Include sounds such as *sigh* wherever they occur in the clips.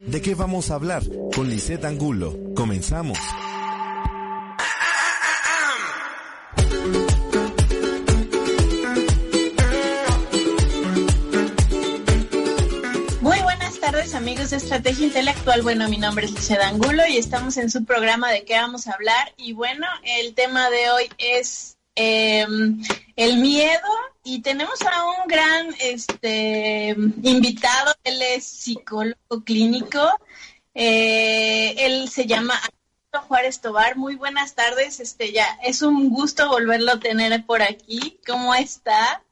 ¿De qué vamos a hablar? Con Lisette Angulo. Comenzamos. Muy buenas tardes amigos de Estrategia Intelectual. Bueno, mi nombre es Lisette Angulo y estamos en su programa de qué vamos a hablar. Y bueno, el tema de hoy es em, el miedo y tenemos a un gran este invitado, él es psicólogo clínico, eh, él se llama Juárez Tobar. Muy buenas tardes, este ya es un gusto volverlo a tener por aquí. ¿Cómo está?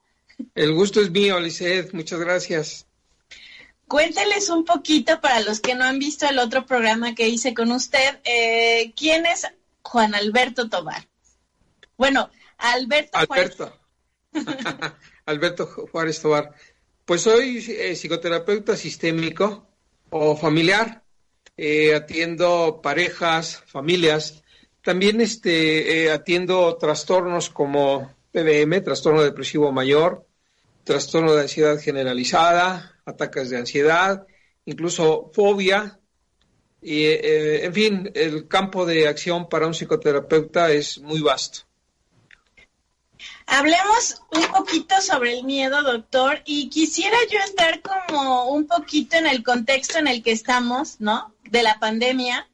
El gusto es mío, Lisset, muchas gracias. Cuénteles un poquito para los que no han visto el otro programa que hice con usted, eh, ¿quién es Juan Alberto Tobar? Bueno, Alberto, Alberto. *laughs* Alberto Juárez Tobar. Pues soy eh, psicoterapeuta sistémico o familiar. Eh, atiendo parejas, familias. También este, eh, atiendo trastornos como PDM, trastorno depresivo mayor, trastorno de ansiedad generalizada, ataques de ansiedad, incluso fobia. Y, en fin, el campo de acción para un psicoterapeuta es muy vasto. Hablemos un poquito sobre el miedo, doctor, y quisiera yo entrar como un poquito en el contexto en el que estamos, ¿no? De la pandemia.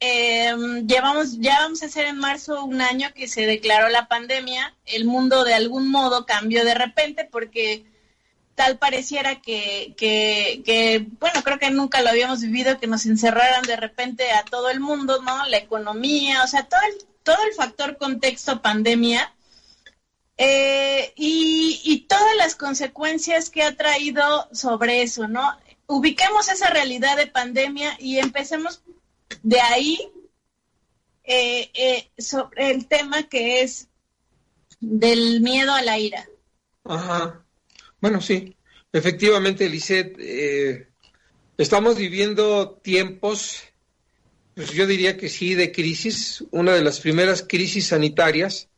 Eh, llevamos, ya vamos a hacer en marzo un año que se declaró la pandemia. El mundo de algún modo cambió de repente porque tal pareciera que, que, que, bueno, creo que nunca lo habíamos vivido, que nos encerraran de repente a todo el mundo, ¿no? La economía, o sea, todo el, todo el factor contexto pandemia eh, y, todas las consecuencias que ha traído sobre eso, ¿no? Ubiquemos esa realidad de pandemia y empecemos de ahí eh, eh, sobre el tema que es del miedo a la ira. Ajá. Bueno, sí, efectivamente, Lisette, eh, estamos viviendo tiempos, pues yo diría que sí, de crisis, una de las primeras crisis sanitarias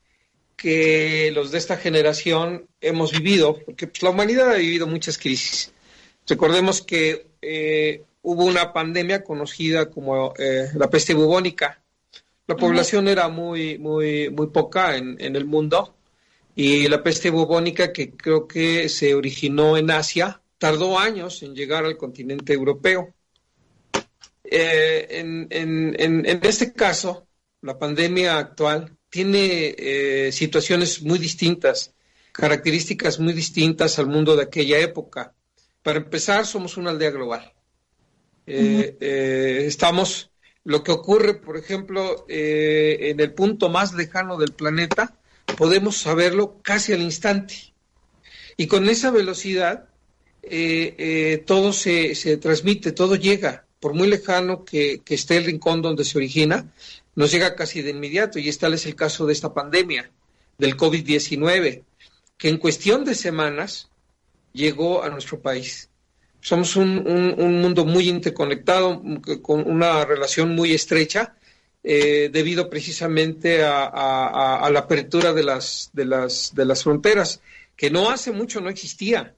que los de esta generación hemos vivido, porque pues, la humanidad ha vivido muchas crisis. Recordemos que eh, hubo una pandemia conocida como eh, la peste bubónica. La población era muy, muy, muy poca en, en, el mundo y la peste bubónica, que creo que se originó en Asia, tardó años en llegar al continente europeo. Eh, en, en, en este caso, la pandemia actual tiene eh, situaciones muy distintas, características muy distintas al mundo de aquella época. Para empezar, somos una aldea global. Eh, uh -huh. eh, estamos, lo que ocurre, por ejemplo, en el punto más lejano del planeta, podemos saberlo casi al instante. Y con esa velocidad, todo se, se, transmite, todo llega, por muy lejano que, esté el rincón donde se origina, nos llega casi de inmediato y tal es el caso de esta pandemia del COVID-19, que en cuestión de semanas llegó a nuestro país. Somos un, un, un mundo muy interconectado, con una relación muy estrecha, eh, debido precisamente a, a, a, la apertura de las, de, las, de las fronteras, que no hace mucho no existía.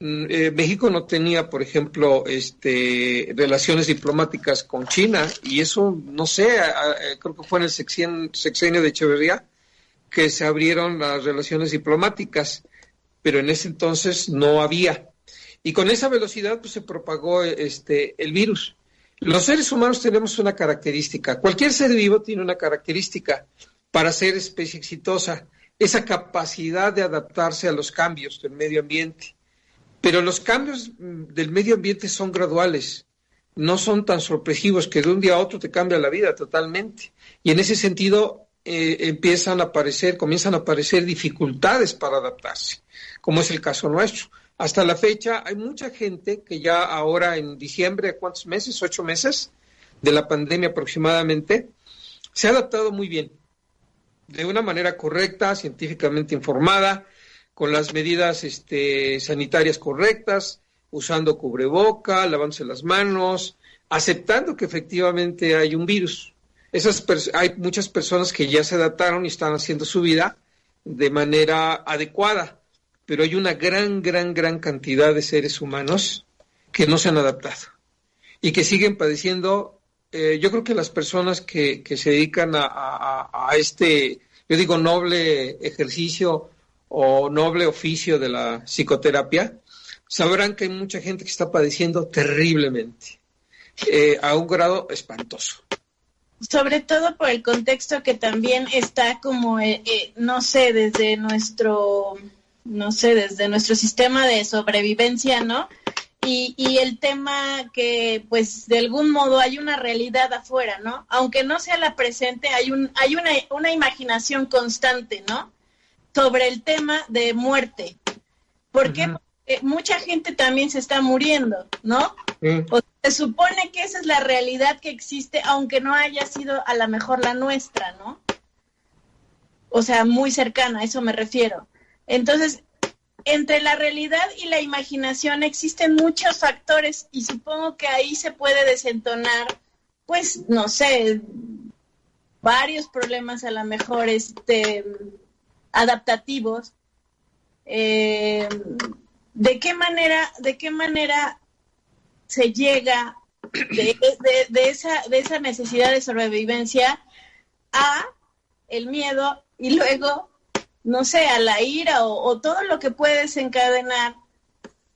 Eh, México no tenía, por ejemplo, este, relaciones diplomáticas con China y eso, no sé, a, creo que fue en el sexenio de Echeverría que se abrieron las relaciones diplomáticas, pero en ese entonces no había. Y con esa velocidad pues, se propagó este, el virus. Los seres humanos tenemos una característica, cualquier ser vivo tiene una característica para ser especie exitosa, esa capacidad de adaptarse a los cambios del medio ambiente. Pero los cambios del medio ambiente son graduales, no son tan sorpresivos que de un día a otro te cambia la vida totalmente. Y en ese sentido eh, empiezan a aparecer, comienzan a aparecer dificultades para adaptarse, como es el caso nuestro. Hasta la fecha hay mucha gente que ya ahora en diciembre, ¿cuántos meses? Ocho meses de la pandemia aproximadamente, se ha adaptado muy bien, de una manera correcta, científicamente informada, con las medidas este, sanitarias correctas, usando cubreboca, lavándose las manos, aceptando que efectivamente hay un virus. Esas hay muchas personas que ya se adaptaron y están haciendo su vida de manera adecuada, pero hay una gran, gran, gran cantidad de seres humanos que no se han adaptado. y que siguen padeciendo. Eh, yo creo que las personas que, se dedican a, a, este, yo digo, noble ejercicio o noble oficio de la psicoterapia, sabrán que hay mucha gente que está padeciendo terriblemente, eh, a un grado espantoso sobre todo por el contexto que también está como, eh, eh, no sé, desde nuestro, no sé, desde nuestro sistema de sobrevivencia, ¿no? Y, y el tema que, pues, de algún modo hay una realidad afuera, ¿no? Aunque no sea la presente, hay, un, hay una, una imaginación constante, ¿no? Sobre el tema de muerte. ¿Por qué? Porque mucha gente también se está muriendo, ¿no? se supone que esa es la realidad que existe, aunque no haya sido a lo mejor la nuestra, ¿no? O sea, muy cercana, a eso me refiero. Entonces, entre la realidad y la imaginación existen muchos factores y supongo que ahí se puede desentonar, pues, no sé, varios problemas a lo mejor este, adaptativos. Eh, ¿De qué manera, de qué manera se llega de, esa, de esa necesidad de sobrevivencia a el miedo y luego, no sé, a la ira o, todo lo que puede desencadenar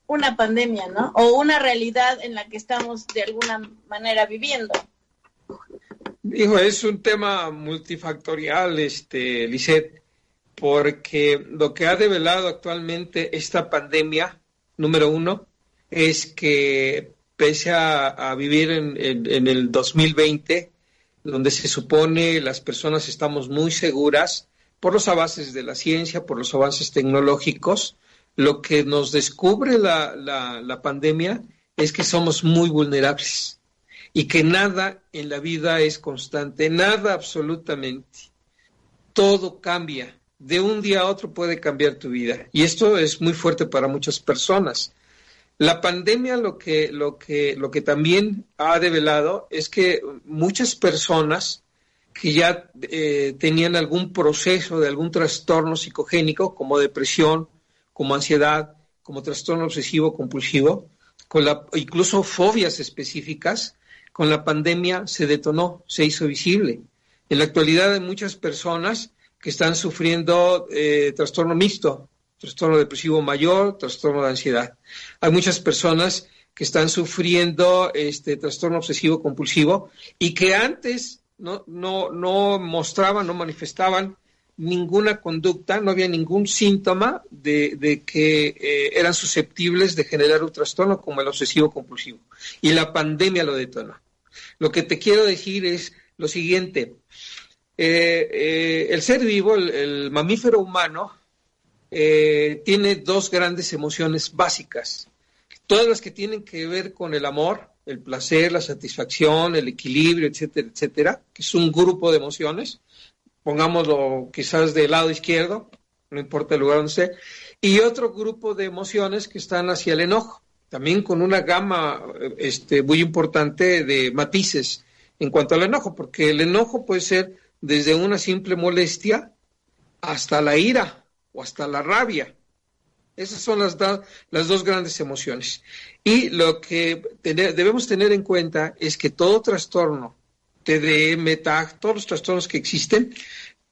una pandemia, ¿no? O una realidad en la que estamos de alguna manera viviendo. Hijo, es un tema multifactorial, este, Lisette, porque lo que ha develado actualmente esta pandemia, número uno, es que pese a, vivir en, en, el 2020, donde se supone las personas estamos muy seguras por los avances de la ciencia, por los avances tecnológicos, lo que nos descubre la, la, la pandemia es que somos muy vulnerables y que nada en la vida es constante, nada absolutamente. Todo cambia. De un día a otro puede cambiar tu vida. Y esto es muy fuerte para muchas personas. La pandemia lo que, lo que, lo que también ha develado es que muchas personas que ya eh, tenían algún proceso de algún trastorno psicogénico, como depresión, como ansiedad, como trastorno obsesivo compulsivo, con la, incluso fobias específicas, con la pandemia se detonó, se hizo visible. En la actualidad hay muchas personas que están sufriendo eh, trastorno mixto, trastorno depresivo mayor, trastorno de ansiedad. Hay muchas personas que están sufriendo este trastorno obsesivo compulsivo y que antes no, no, no mostraban, no manifestaban ninguna conducta, no había ningún síntoma de, que eh, eran susceptibles de generar un trastorno como el obsesivo compulsivo. Y la pandemia lo detonó. Lo que te quiero decir es lo siguiente. Eh, eh, el ser vivo, el mamífero humano, eh, tiene dos grandes emociones básicas. Todas las que tienen que ver con el amor, el placer, la satisfacción, el equilibrio, etcétera, etcétera, que es un grupo de emociones, pongámoslo quizás del lado izquierdo, no importa el lugar donde esté, y otro grupo de emociones que están hacia el enojo, también con una gama este, muy importante de matices en cuanto al enojo, porque el enojo puede ser desde una simple molestia hasta la ira, o hasta la rabia. Esas son las, las dos grandes emociones. Y lo que debemos tener en cuenta es que todo trastorno, TDM, TAG, todos los trastornos que existen,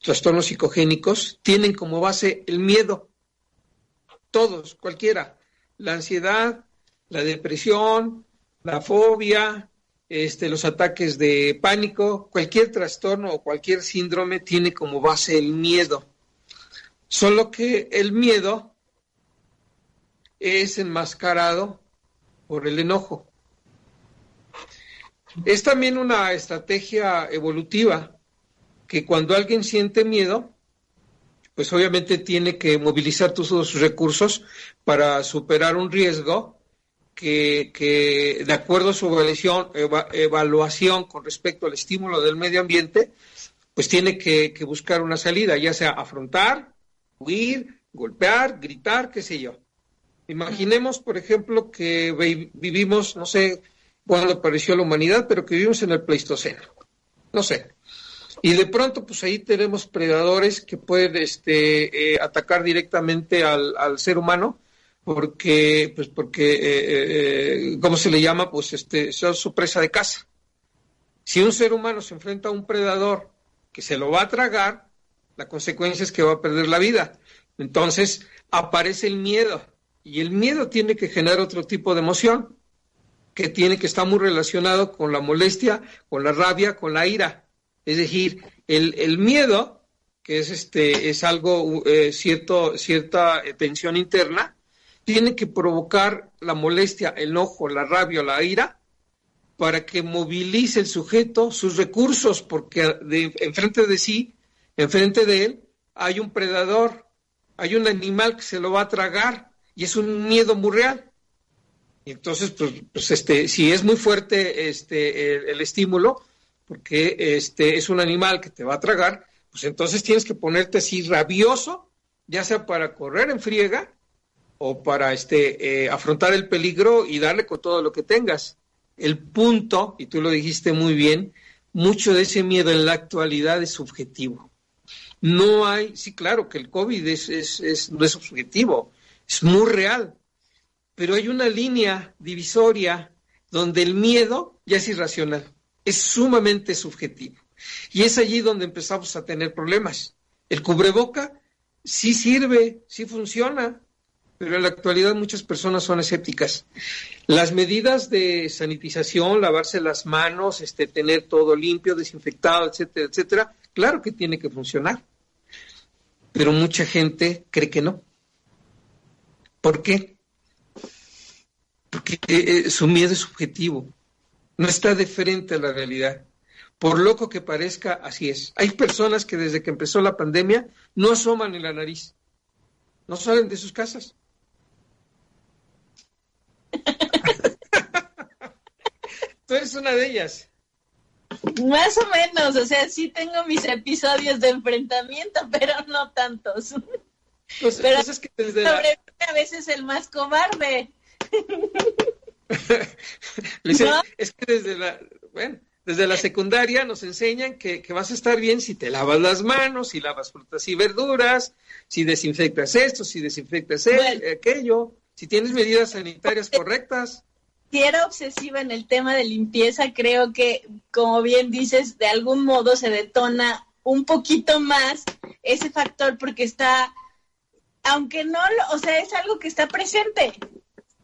trastornos psicogénicos, tienen como base el miedo. Todos, cualquiera. La ansiedad, la depresión, la fobia, este, los ataques de pánico, cualquier trastorno o cualquier síndrome tiene como base el miedo. Solo que el miedo es enmascarado por el enojo. Es también una estrategia evolutiva que cuando alguien siente miedo, pues obviamente tiene que movilizar todos sus recursos para superar un riesgo que, de acuerdo a su evaluación, evaluación, con respecto al estímulo del medio ambiente, pues tiene que buscar una salida, ya sea afrontar, huir, golpear, gritar, qué sé yo. Imaginemos, por ejemplo, que vivimos, no sé cuándo apareció la humanidad, pero que vivimos en el Pleistoceno. No sé. Y de pronto, pues ahí tenemos predadores que pueden este, eh, atacar directamente al, ser humano, porque, pues porque, eh, ¿cómo se le llama? Pues este, es su presa de casa. Si un ser humano se enfrenta a un predador que se lo va a tragar, la consecuencia es que va a perder la vida. Entonces aparece el miedo y el miedo tiene que generar otro tipo de emoción que tiene que estar muy relacionado con la molestia, con la rabia, con la ira. Es decir, el, miedo, que es este, es algo eh, cierto, cierta tensión interna, tiene que provocar la molestia, el enojo, la rabia, la ira, para que movilice el sujeto sus recursos, porque enfrente de sí, enfrente de él, hay un predador, hay un animal que se lo va a tragar y es un miedo muy real. entonces, pues, pues, este, si es muy fuerte este, el, estímulo, porque este, es un animal que te va a tragar, pues entonces tienes que ponerte así rabioso, ya sea para correr en friega o para este, eh, afrontar el peligro y darle con todo lo que tengas. El punto, y tú lo dijiste muy bien, mucho de ese miedo en la actualidad es subjetivo. No hay, sí, claro que el COVID es, es, no es subjetivo, es muy real, pero hay una línea divisoria donde el miedo ya es irracional, es sumamente subjetivo. Y es allí donde empezamos a tener problemas. El cubreboca sí sirve, sí funciona, pero en la actualidad muchas personas son escépticas. Las medidas de sanitización, lavarse las manos, este, tener todo limpio, desinfectado, etcétera, etcétera, claro que tiene que funcionar. Pero mucha gente cree que no. ¿Por qué? Porque eh, eh, su miedo es subjetivo, no está de frente a la realidad. Por loco que parezca, así es. Hay personas que desde que empezó la pandemia no asoman en la nariz, no salen de sus casas *laughs* Tú eres una de ellas. Más o menos, o sea, sí tengo mis episodios de enfrentamiento, *laughs* pero no tantos. Pues, pero pues es que desde a veces el más cobarde. *laughs* Es que desde la, bueno, desde la secundaria nos enseñan que, vas a estar bien si te lavas las manos, si lavas frutas y verduras, si desinfectas esto, si desinfectas aquello si tienes medidas sanitarias correctas. Si era obsesiva en el tema de limpieza, creo que, como bien dices, de algún modo se detona un poquito más ese factor porque está, aunque no, o sea, es algo que está presente.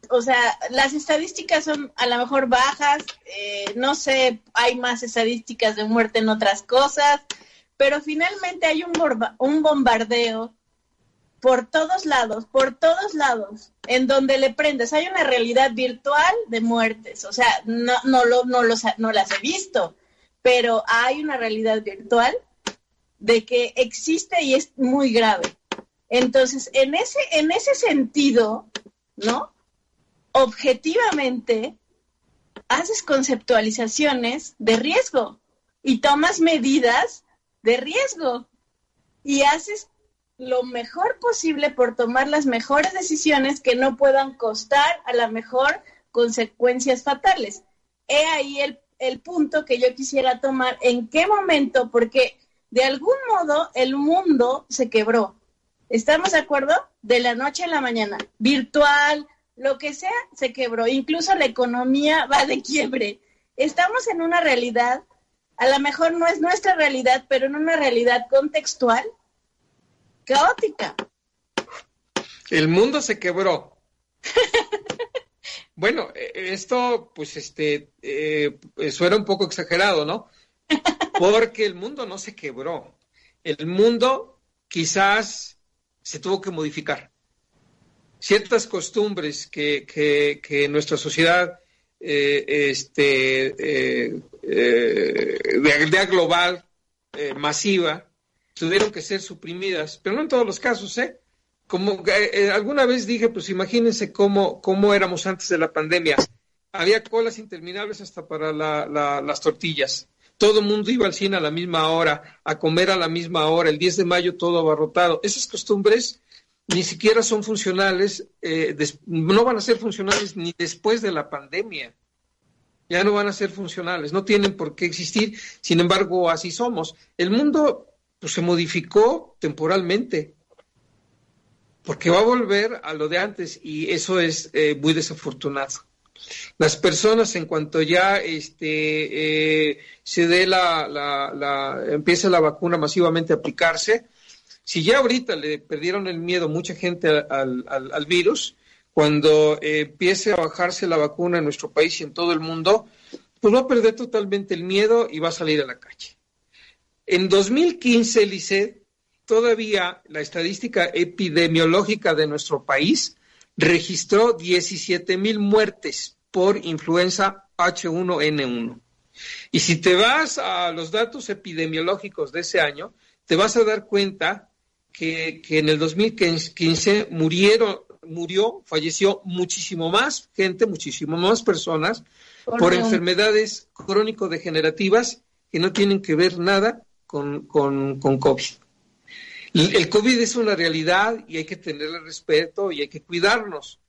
O sea, las estadísticas son a lo mejor bajas, eh, no sé, hay más estadísticas de muerte en otras cosas, pero finalmente hay un, un bombardeo por todos lados, por todos lados, en donde le prendes. Hay una realidad virtual de muertes, o sea, no, no, lo, no, los, no las he visto, pero hay una realidad virtual de que existe y es muy grave. Entonces, en ese, en ese sentido, ¿no? Objetivamente, haces conceptualizaciones de riesgo y tomas medidas de riesgo y haces lo mejor posible por tomar las mejores decisiones que no puedan costar a la mejor consecuencias fatales. He ahí el, el punto que yo quisiera tomar, en qué momento, porque de algún modo el mundo se quebró. ¿Estamos de acuerdo? De la noche a la mañana, virtual, lo que sea, se quebró. Incluso la economía *laughs* va de quiebre. Estamos en una realidad, a lo mejor no es nuestra realidad, pero en una realidad contextual caótica. El mundo se quebró. *laughs* bueno, e, esto, pues, este, eh, suena un poco exagerado, ¿no? Porque el mundo no se quebró. El mundo quizás se tuvo que modificar. Ciertas costumbres que, que, nuestra sociedad eh, este, eh, de aldea global masiva tuvieron que ser suprimidas, pero no en todos los casos, ¿eh? Como eh, alguna vez dije, pues imagínense cómo, cómo éramos antes de la pandemia. Había colas interminables hasta para las tortillas. Todo el mundo iba al cine a la misma hora, a comer a la misma hora, el 10 de mayo todo abarrotado. Esas costumbres ni siquiera son funcionales, eh, no van a ser funcionales ni después de la pandemia. Ya no van a ser funcionales, no tienen por qué existir, sin embargo, así somos. El mundo pues se modificó temporalmente. porque va a volver a lo de antes y eso es eh, muy desafortunado. Las personas, en cuanto ya este, eh, se dé la, la, la, vacuna masivamente a aplicarse, si ya ahorita le perdieron el miedo mucha gente al virus, cuando eh, empiece a bajarse la vacuna en nuestro país y en todo el mundo, pues va a perder totalmente el miedo y va a salir a la calle. En 2015, Lisset, todavía la estadística epidemiológica de nuestro país registró 17 mil muertes por influenza H1N1. Y si te vas a los datos epidemiológicos de ese año, te vas a dar cuenta que, que en el 2015 murieron, murió, falleció muchísimo más gente, muchísimo más personas por, por enfermedades crónico-degenerativas que no tienen que ver nada con, con, con COVID. El COVID es una realidad y hay que tenerle respeto y hay que cuidarnos,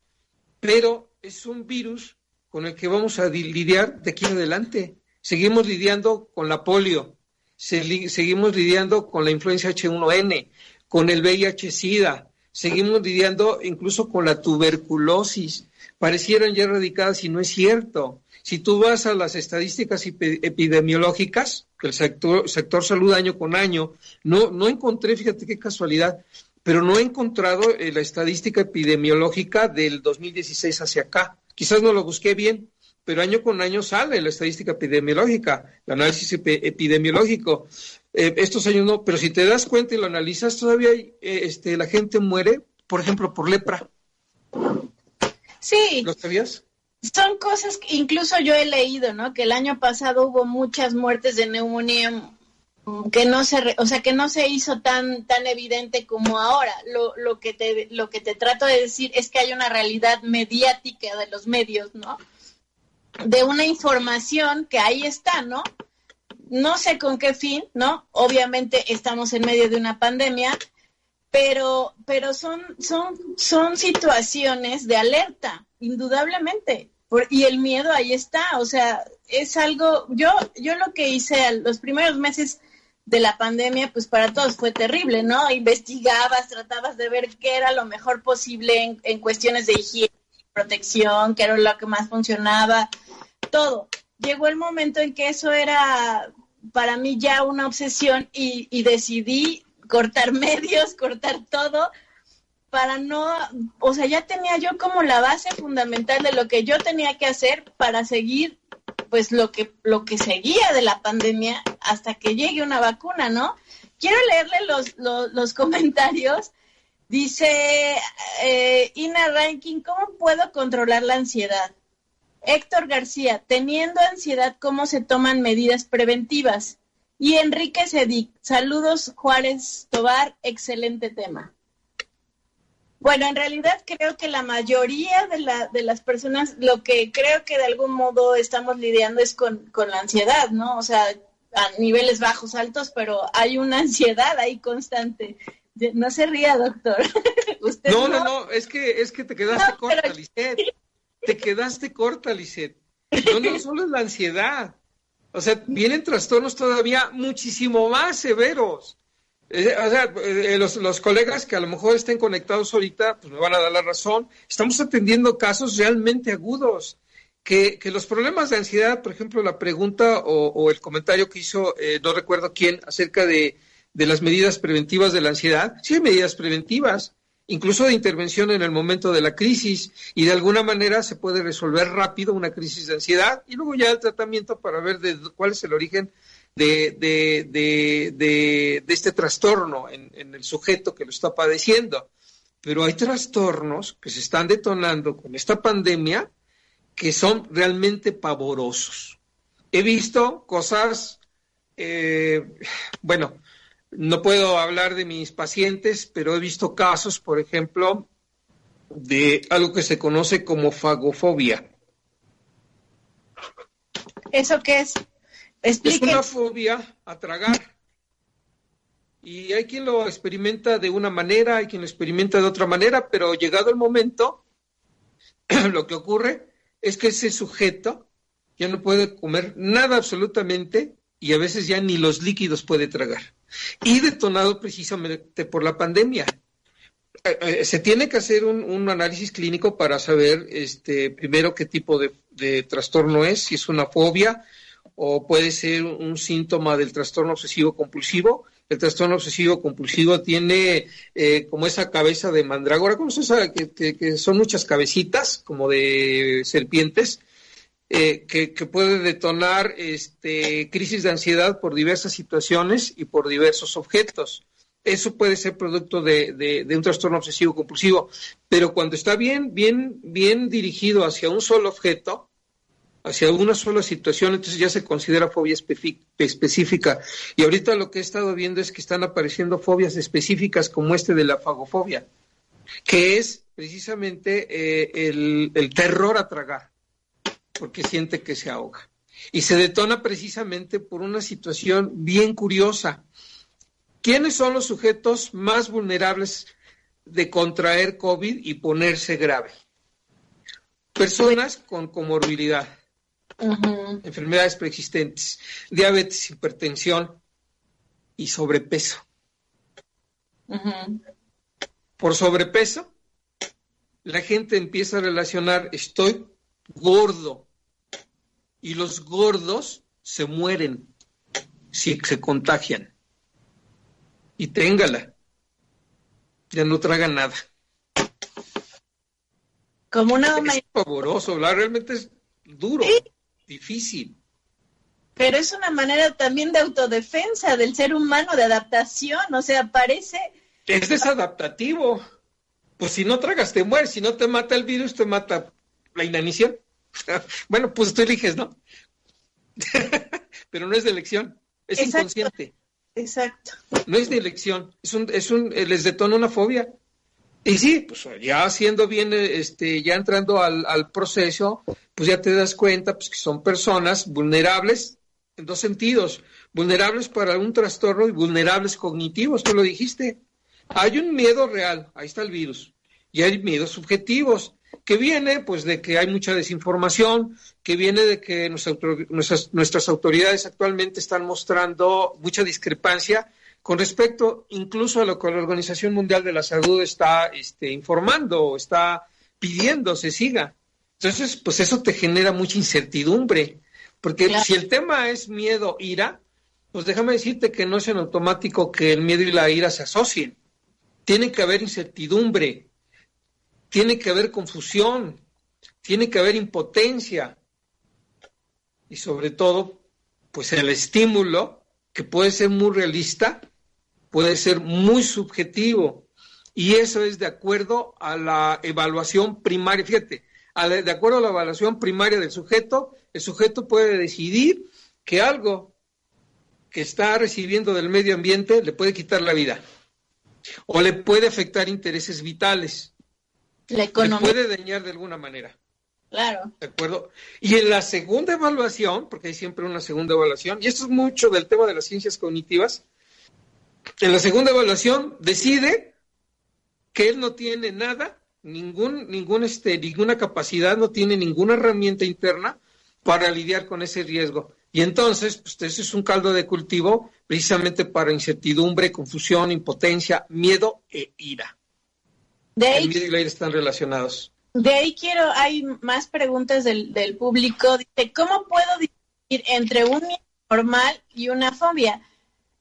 pero es un virus con el que vamos a lidiar de aquí en adelante. Seguimos lidiando con la polio, seguimos lidiando con la influencia H1N, con el VIH-Sida, seguimos lidiando incluso con la tuberculosis. Parecieran ya erradicadas y no es cierto. Si tú vas a las estadísticas epidemiológicas, el sector, sector salud año con año, no, no encontré, fíjate qué casualidad, pero no he encontrado eh, la estadística epidemiológica del 2016 hacia acá. Quizás no lo busqué bien, pero año con año sale la estadística epidemiológica, el análisis epidemiológico. Eh, estos años no, pero si te das cuenta y lo analizas, todavía eh, este, la gente muere, por ejemplo, por lepra. Sí. ¿Lo sabías? Son cosas que incluso yo he leído, ¿no? Que el año pasado hubo muchas muertes de neumonía que no se, o sea, que no se hizo tan tan evidente como ahora. Lo, lo que te lo que te trato de decir es que hay una realidad mediática de los medios, ¿no? De una información que ahí está, ¿no? No sé con qué fin, ¿no? Obviamente estamos en medio de una pandemia, pero pero son son son situaciones de alerta, indudablemente. Por, y el miedo ahí está, o sea, es algo, yo, yo lo que hice los primeros meses de la pandemia, pues para todos fue terrible, ¿no? Investigabas, tratabas de ver qué era lo mejor posible en, en cuestiones de higiene, protección, qué era lo que más funcionaba, todo. Llegó el momento en que eso era para mí ya una obsesión y, y decidí cortar *laughs* medios, cortar todo, para no, o sea, ya tenía yo como la base fundamental de lo que yo tenía que hacer para seguir pues lo que lo que seguía de la pandemia hasta que llegue una vacuna, ¿no? Quiero leerle los, los, *laughs* comentarios. Dice eh, Ina Ranking, ¿cómo puedo controlar la ansiedad? Héctor García, teniendo ansiedad, ¿cómo se toman medidas preventivas? Y Enrique Sedic, saludos Juárez Tobar, excelente tema. Bueno, en realidad creo que la mayoría de, la, de las personas, lo que creo que de algún modo estamos lidiando es con, con la ansiedad, ¿no? O sea, a niveles bajos, altos, pero hay una *laughs* ansiedad ahí constante. No se ría, doctor. *laughs* ¿Usted no, no, no, es que, es que te quedaste no, corta, pero... Lisette. Te quedaste corta, Lisette. No, no *laughs* solo es la ansiedad. O sea, vienen trastornos todavía muchísimo más severos. Eh, o sea, eh, los, los, colegas que a lo mejor estén conectados ahorita, pues me van a dar la razón. Estamos atendiendo casos realmente agudos. Que, que los problemas de ansiedad, por ejemplo, la pregunta o, o el comentario que hizo, eh, no recuerdo quién, acerca de, de, las medidas preventivas de la ansiedad, sí hay medidas preventivas, incluso de intervención en el momento de la crisis, y de alguna manera se puede resolver rápido una crisis de ansiedad y luego ya el tratamiento para ver de cuál es el origen de, de, de, de, este trastorno en, el sujeto que lo está padeciendo. Pero hay trastornos que se están detonando con esta pandemia que son realmente pavorosos. He visto cosas, eh, bueno, no puedo hablar de mis pacientes, pero he visto casos, por ejemplo, de algo que se conoce como fagofobia. ¿Eso qué es? Explique. Es una fobia a tragar. Y hay quien lo experimenta de una manera, hay quien lo experimenta de otra manera, pero llegado el momento, *clears throat* lo que ocurre es que ese sujeto ya no puede comer nada absolutamente y a veces ya ni los líquidos puede tragar. Y detonado precisamente por la pandemia. eh, eh, se tiene que hacer un, análisis clínico para saber, este, primero qué tipo de, trastorno es, si es una fobia o puede ser un síntoma del trastorno obsesivo compulsivo. El trastorno obsesivo compulsivo tiene eh, como esa cabeza de mandrágora, como se sabe que, son muchas cabecitas, como de serpientes, que, puede detonar este, crisis de ansiedad por diversas situaciones y por diversos objetos. Eso puede ser producto de, un trastorno obsesivo compulsivo, pero cuando está bien, bien, bien dirigido hacia un solo objeto, hacia una sola situación, entonces ya se considera fobia específica. Y ahorita lo que he estado viendo es que están apareciendo fobias específicas como este de la fagofobia, que es precisamente eh, el, el terror a tragar, porque siente que se ahoga. Y se detona precisamente por una situación bien curiosa ¿Quiénes son los sujetos más vulnerables de contraer COVID y ponerse grave? Personas con comorbilidad, enfermedades preexistentes, diabetes, hipertensión y sobrepeso. Por sobrepeso, la gente empieza a relacionar estoy gordo y los gordos se mueren si se contagian y téngala. Ya no traga nada. Como una Es pavoroso, realmente es duro, difícil. Pero es una manera también de autodefensa del ser humano, de adaptación, o sea, parece... Es desadaptativo. Pues si no tragas, te mueres. Si no te mata el virus, te mata la inanición. *laughs* bueno, pues tú eliges, ¿no? *laughs* Pero no es de elección, es inconsciente. Exacto. No es de elección, es un, es un, eh, les detona una fobia. Y sí, pues ya haciendo bien, este, ya entrando al, al proceso, pues ya te das cuenta pues, que son personas vulnerables en dos sentidos, vulnerables para un trastorno y vulnerables cognitivos, tú lo dijiste. Hay un miedo real, ahí está el virus, y hay miedos subjetivos que viene pues de que hay mucha desinformación, que viene de que nuestras, nuestras, autoridades actualmente están mostrando mucha discrepancia con respecto incluso a lo que la Organización Mundial de la Salud está este, informando o está pidiendo se siga. Entonces, pues eso te genera mucha incertidumbre, porque si el tema es miedo, ira, pues déjame decirte que no es en automático que el miedo y la ira se asocien. Tiene que haber incertidumbre, tiene que haber confusión, tiene que haber impotencia y sobre todo, pues el estímulo, que puede ser muy realista, puede ser muy subjetivo y eso es de acuerdo a la evaluación primaria. Fíjate, de acuerdo a la evaluación primaria del sujeto, el sujeto puede decidir que algo que está recibiendo del medio ambiente le puede quitar la vida o le puede afectar intereses vitales la economía. puede dañar de alguna manera. Claro. ¿De acuerdo? Y en la segunda evaluación, porque hay siempre una segunda evaluación, y esto es mucho del tema de las ciencias cognitivas, en la segunda evaluación decide que él no tiene nada, ningún, ningún este, ninguna capacidad, no tiene ninguna herramienta interna para lidiar con ese riesgo. Y entonces, pues eso es un caldo de cultivo precisamente para incertidumbre, confusión, impotencia, miedo e ira. De ahí, están relacionados. De ahí quiero, hay más preguntas del, del público. Dice, ¿cómo puedo distinguir entre un miedo normal y una fobia?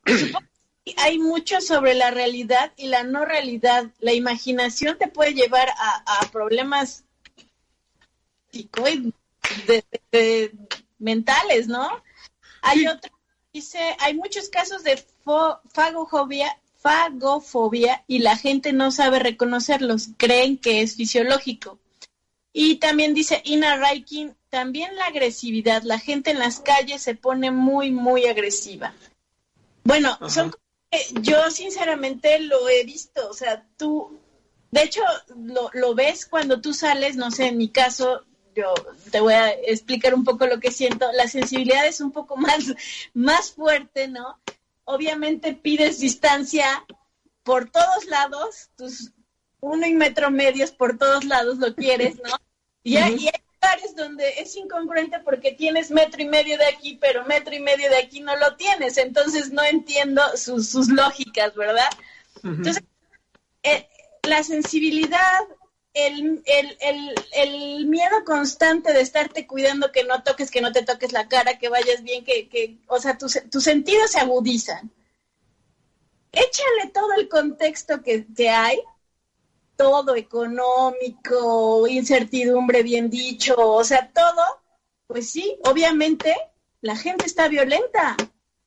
*clears throat* hay mucho sobre la realidad y la no realidad. La imaginación te puede llevar a, problemas mentales, ¿no? Hay otro, dice, hay muchos casos de fagofobia fagofobia y la gente no sabe reconocerlos, creen que es fisiológico. Y también dice Ina Raikin, también la agresividad, la gente en las calles se pone muy, muy agresiva. Bueno, son yo sinceramente lo he visto, o sea, tú, de hecho, lo, lo ves cuando tú sales, no sé, en mi caso, yo te voy a explicar un poco lo que siento, la sensibilidad es un poco *laughs* más, más fuerte, ¿no? Obviamente pides distancia por todos lados, tus uno y metro medios por todos lados lo quieres, ¿no? Y hay, lugares donde es incongruente porque tienes metro y medio de aquí, pero metro y medio de aquí no lo tienes, entonces no entiendo sus, sus lógicas, ¿verdad? Entonces, eh, la sensibilidad, el, el, el, el, miedo constante de estarte cuidando que no toques, que no te toques la cara, que vayas bien, que, que o sea, tus, tus sentidos se agudizan. Échale todo el contexto que, que hay, todo económico, incertidumbre, bien dicho, o sea, todo, pues sí, obviamente la gente está violenta.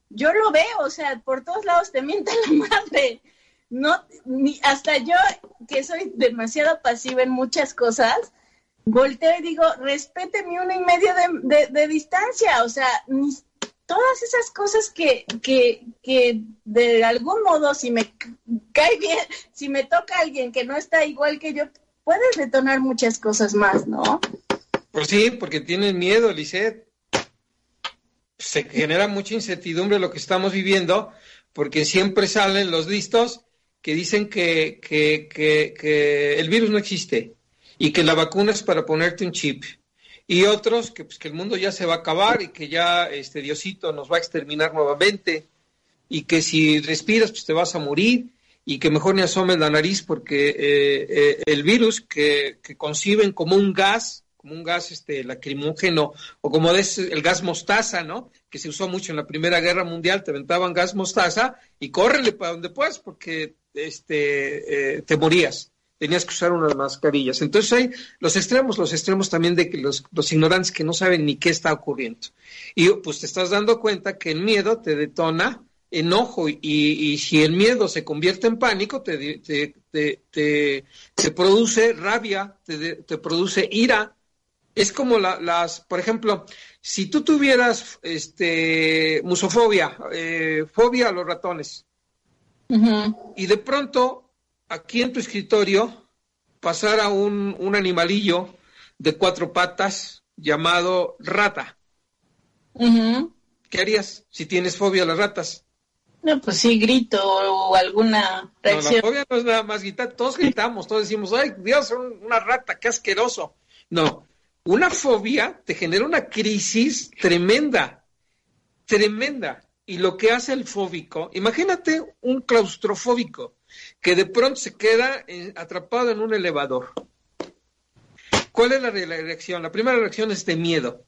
Yo lo veo, o sea, por todos lados te mienta la *laughs* madre no, ni, hasta yo, que soy demasiado pasiva en muchas cosas, volteo y digo, respéteme una y media de, distancia, o sea, todas esas cosas que, que, que de algún modo, si me cae bien, *laughs* si me toca alguien que no está igual que yo, puedes detonar muchas cosas más, ¿no? Pues sí, porque tienen miedo, Lisette. Se genera mucha incertidumbre lo que estamos viviendo, porque siempre salen los listos que dicen que, que, que, el virus no existe y que la vacuna es para ponerte un chip. Y otros que, pues, que el mundo ya se va a acabar y que ya este Diosito nos va a exterminar nuevamente y que si respiras pues te vas a morir y que mejor ni asomes la nariz porque eh, eh, el virus que, que, conciben como un gas, como un gas este lacrimógeno o como es el gas mostaza, ¿no? Que se usó mucho en la Primera Guerra Mundial, te aventaban gas mostaza y córrele para donde puedas porque este, eh, te morías, tenías que usar unas mascarillas. Entonces hay los extremos, los extremos también de que los, los ignorantes que no saben ni qué está ocurriendo. Y pues te estás dando cuenta que el miedo te detona enojo y, y si el miedo se convierte en pánico, te, te, te, te produce rabia, te, produce ira. Es como la, las, por ejemplo, si tú tuvieras este, musofobia, eh, fobia a los ratones, y de pronto, aquí en tu escritorio, pasara un, un animalillo de cuatro patas llamado rata. ¿Qué harías si tienes fobia a las ratas? No, pues sí, grito o alguna reacción. No, la fobia no es nada más gritar, todos gritamos, todos decimos, ay, Dios, una rata, qué asqueroso. No, una fobia te genera una crisis tremenda, tremenda. Y lo que hace el fóbico, imagínate un claustrofóbico que de pronto se queda atrapado en un elevador. ¿Cuál es la, reacción? La primera reacción es de miedo.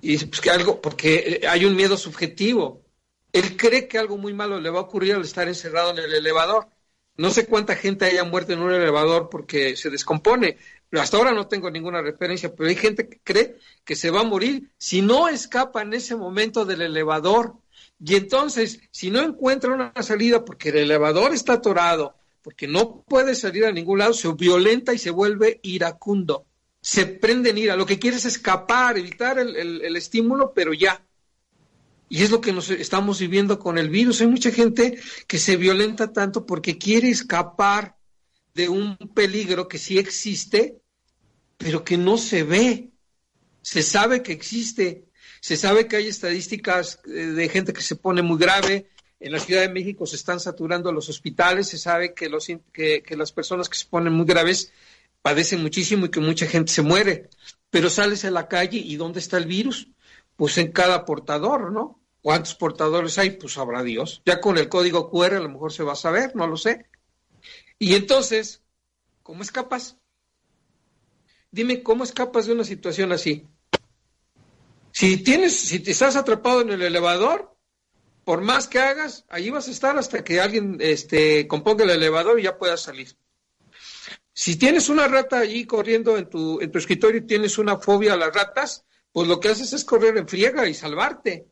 Y pues que algo, porque hay un miedo subjetivo. Él cree que algo muy malo le va a ocurrir al estar encerrado en el elevador. No sé cuánta gente haya muerto en un elevador porque se descompone. Hasta ahora no tengo ninguna referencia, pero hay gente que cree que se va a morir si no escapa en ese momento del elevador. Y entonces, si no encuentra una salida porque el elevador está atorado, porque no puede salir a ningún lado, se violenta y se vuelve iracundo. Se prende en ira. Lo que quiere es escapar, evitar el, el estímulo, pero ya. Y es lo que nos estamos viviendo con el virus. Hay mucha gente que se violenta tanto porque quiere escapar de un peligro que sí existe, pero que no se ve. Se sabe que existe. Se sabe que hay estadísticas eh, de gente que se pone muy grave. En la Ciudad de México se están saturando los hospitales. Se sabe que, los, que, las personas que se ponen muy graves padecen muchísimo y que mucha gente se muere. Pero sales a la calle y ¿dónde está el virus? Pues en cada portador, ¿no? ¿Cuántos portadores hay? Pues sabrá Dios. Ya con el código QR a lo mejor se va a saber, no lo sé. Y entonces, ¿cómo escapas? Dime, ¿cómo escapas de una situación así? Si tienes, si te estás atrapado en el elevador, por más que hagas, allí vas a estar hasta que alguien este, componga el elevador y ya puedas salir. Si tienes una rata allí corriendo en tu, en tu escritorio y tienes una fobia a las ratas, pues lo que haces es correr en friega y salvarte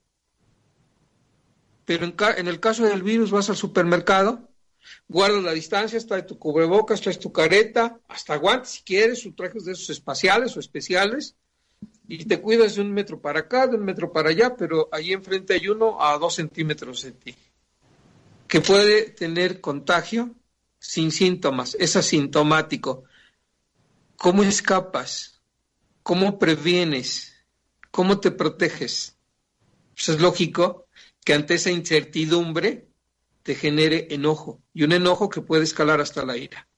pero en, el caso del virus vas al supermercado, guardas la distancia, traes tu cubrebocas, traes tu careta, hasta guantes si quieres, o trajes de esos espaciales o especiales, y te cuidas de un metro para acá, de un metro para allá, pero allí enfrente hay uno a dos centímetros de ti, que puede tener contagio sin síntomas, es asintomático. ¿Cómo escapas? ¿Cómo previenes? ¿Cómo te proteges? Pues es lógico que ante esa incertidumbre te genere enojo y un enojo que puede escalar hasta la ira.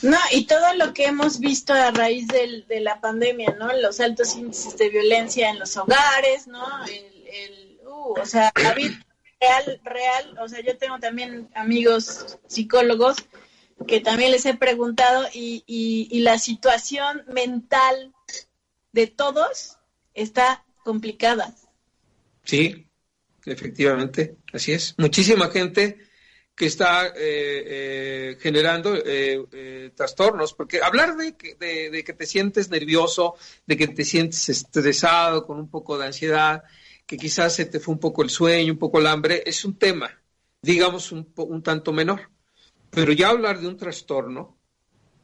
No, y todo lo que hemos visto a raíz del, de la pandemia, ¿no? Los altos índices de violencia en los hogares, ¿no? El, uh, o sea, David, real, real, o sea, yo tengo también amigos psicólogos que también les he preguntado, y, y la situación mental de todos está complicada. Sí, efectivamente, así es. Muchísima gente que está eh, eh, generando eh, trastornos, porque hablar de que, de, que te sientes nervioso, de que te sientes estresado, con un poco de ansiedad, que quizás se te fue un poco el sueño, un poco el hambre, es un tema, digamos, un, un tanto menor. Pero ya hablar de un trastorno,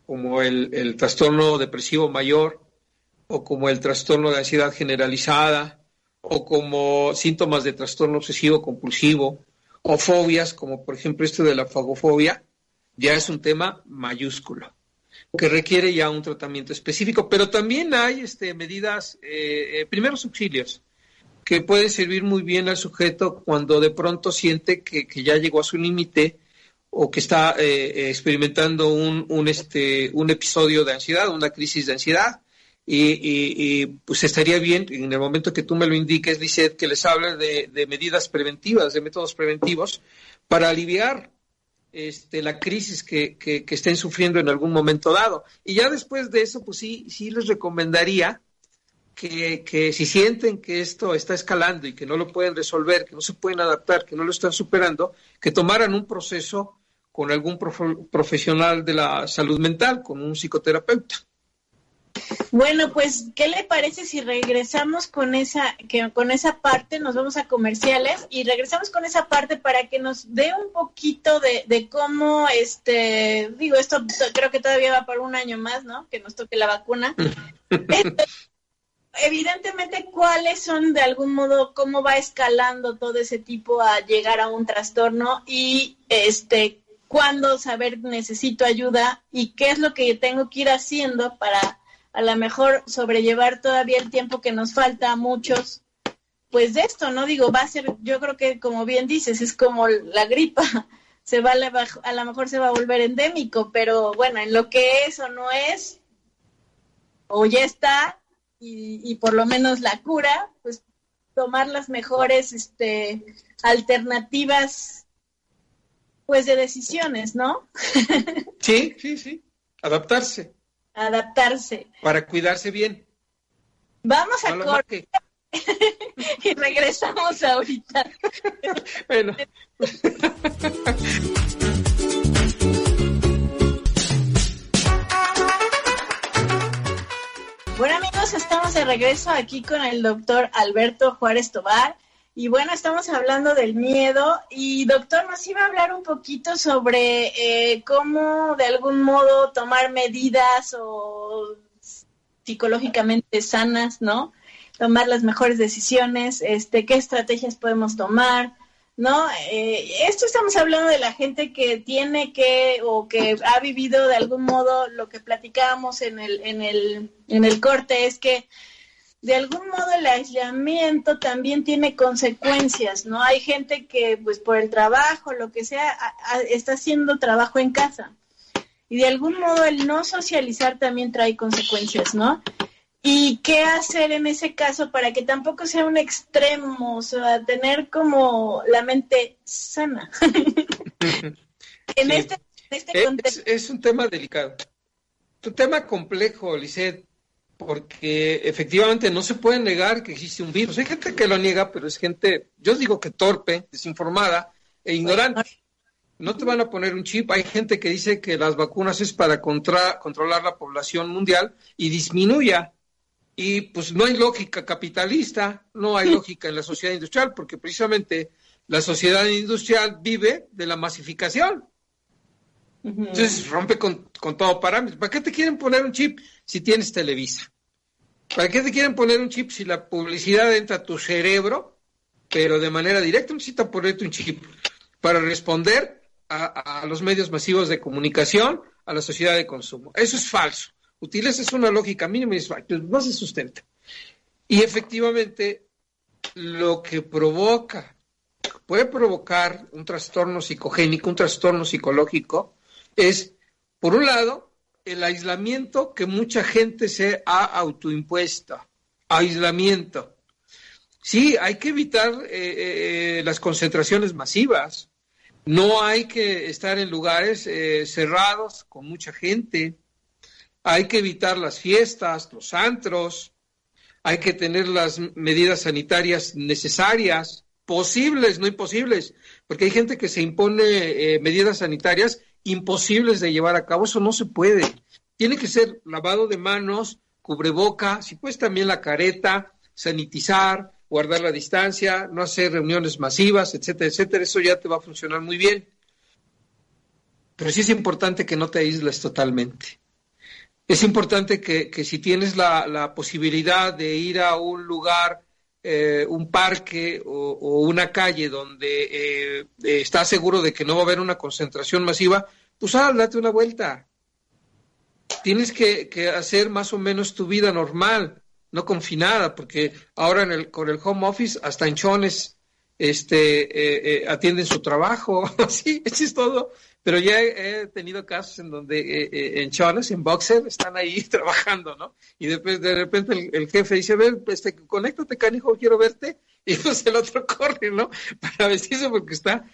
como el trastorno depresivo mayor, o como el trastorno de ansiedad generalizada, o como síntomas de trastorno obsesivo compulsivo, o fobias, como por ejemplo este de la fagofobia, ya es un tema mayúsculo que requiere ya un tratamiento específico, pero también hay este, medidas, eh, eh, primeros auxilios, que pueden servir muy bien al sujeto cuando de pronto siente que, ya llegó a su límite o que está eh, experimentando un, un, este, un episodio de ansiedad, una crisis de ansiedad, y, pues estaría bien, en el momento que tú me lo indiques, Lisette, que les hable de, medidas preventivas, de métodos preventivos, para aliviar este, la crisis que, que, estén sufriendo en algún momento dado. Y ya después de eso, pues sí, sí les recomendaría que, que, si sienten que esto está escalando y que no lo pueden resolver, que no se pueden adaptar, que no lo están superando, que tomaran un proceso con algún profesional de la salud mental, con un psicoterapeuta. Bueno, pues, ¿qué le parece si regresamos con esa, que, con esa parte, nos vamos a comerciales y regresamos con esa parte para que nos dé un poquito de, de cómo, este, digo, esto creo que todavía va por un año más, ¿no? Que nos toque la vacuna. *laughs* evidentemente, ¿cuáles son de algún modo, cómo va escalando todo ese tipo a llegar a un trastorno y, este, cuándo saber necesito ayuda y qué es lo que tengo que ir haciendo para a lo mejor sobrellevar todavía el tiempo que nos falta a muchos, pues de esto, ¿no? Digo, va a ser, yo creo que como bien dices, es como la gripa, *laughs* se va a, a lo mejor se va a volver endémico, pero bueno, en lo que es o no es, o ya está, y, y por lo menos la cura, pues tomar las mejores este, alternativas pues de decisiones, ¿no? *laughs* Sí, sí, sí, adaptarse adaptarse. Para cuidarse bien. Vamos a corte *laughs* y regresamos ahorita. *laughs* bueno. Bueno amigos, estamos de regreso aquí con el doctor Alberto Juárez Tobar. Y bueno, estamos hablando del miedo y doctor nos iba a hablar un poquito sobre eh, cómo de algún modo tomar medidas o psicológicamente sanas, ¿no? Tomar las mejores decisiones, este, qué estrategias podemos tomar, ¿no? Eh, esto estamos hablando de la gente que tiene que o que ha vivido de algún modo lo que platicábamos en el, en el, en el corte, es que de algún modo el aislamiento también tiene consecuencias, ¿no? Hay gente que, pues por el trabajo, lo que sea, está haciendo trabajo en casa. Y de algún modo el no socializar también trae consecuencias, ¿no? ¿Y qué hacer en ese caso para que tampoco sea un extremo, o sea, tener como la mente sana? *laughs* en, este, este contexto. Es, es, un tema delicado. Un tema complejo, Lisette porque efectivamente no se puede negar que existe un virus. Hay gente que lo niega, pero es gente, yo digo que torpe, desinformada e ignorante. No te van a poner un chip. Hay gente que dice que las vacunas es para controlar la población mundial y disminuya. Y pues no hay lógica capitalista, no hay lógica en la sociedad industrial, porque precisamente la sociedad industrial vive de la masificación. Entonces rompe con, con todo parámetro. ¿Para qué te quieren poner un chip si tienes Televisa? ¿Para qué te quieren poner un chip si la publicidad entra a tu cerebro, pero de manera directa? Necesitan ponerte un chip para responder a, los medios masivos de comunicación, a la sociedad de consumo. Eso es falso. Utilizas una lógica mínima y es falso. No se sustenta. Y efectivamente, lo que provoca, puede provocar un trastorno psicogénico, un trastorno psicológico, es, por un lado, el aislamiento que mucha gente se ha autoimpuesto. Aislamiento. Sí, hay que evitar eh, eh, las concentraciones masivas, No hay que estar en lugares eh, cerrados con mucha gente. Hay que evitar las fiestas, los antros. Hay que tener las medidas sanitarias necesarias, posibles, no imposibles, porque hay gente que se impone eh, medidas sanitarias imposibles de llevar a cabo. Eso no se puede. Tiene que ser lavado de manos, cubreboca, si puedes también la careta, sanitizar, guardar la distancia, no hacer reuniones masivas, etcétera, etcétera. Eso ya te va a funcionar muy bien. Pero sí es importante que no te aísles totalmente. Es importante que, si tienes la, posibilidad de ir a un lugar, eh, un parque o, una calle donde eh, estás seguro de que no va a haber una concentración masiva, pues ah, date una vuelta. Tienes que, que hacer más o menos tu vida normal no confinada, porque ahora en el, con el home office hasta enchones este, eh, eh, atienden su trabajo, *laughs* sí, eso es todo. Pero ya he, tenido casos en donde eh, enchones, en boxer, están ahí *laughs* trabajando, ¿no? Y después de repente el, jefe dice, a ver, este, conéctate, canijo, quiero verte. *laughs* Y pues el otro corre, ¿no? *laughs* Para vestirse porque está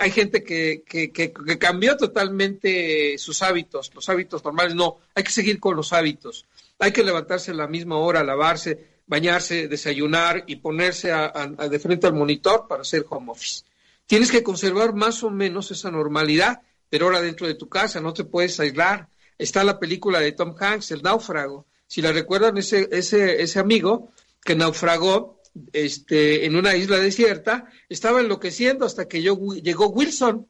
hay gente que, que, que, cambió totalmente sus hábitos, los hábitos normales, no, hay que seguir con los hábitos. Hay que levantarse a la misma hora, lavarse, bañarse, desayunar y ponerse de frente al monitor para hacer home office. Tienes que conservar más o menos esa normalidad, pero ahora dentro de tu casa, no te puedes aislar. Está la película de Tom Hanks, El náufrago. Si la recuerdan, ese, ese, ese amigo que naufragó este, en una isla desierta, estaba enloqueciendo hasta que yo, llegó Wilson,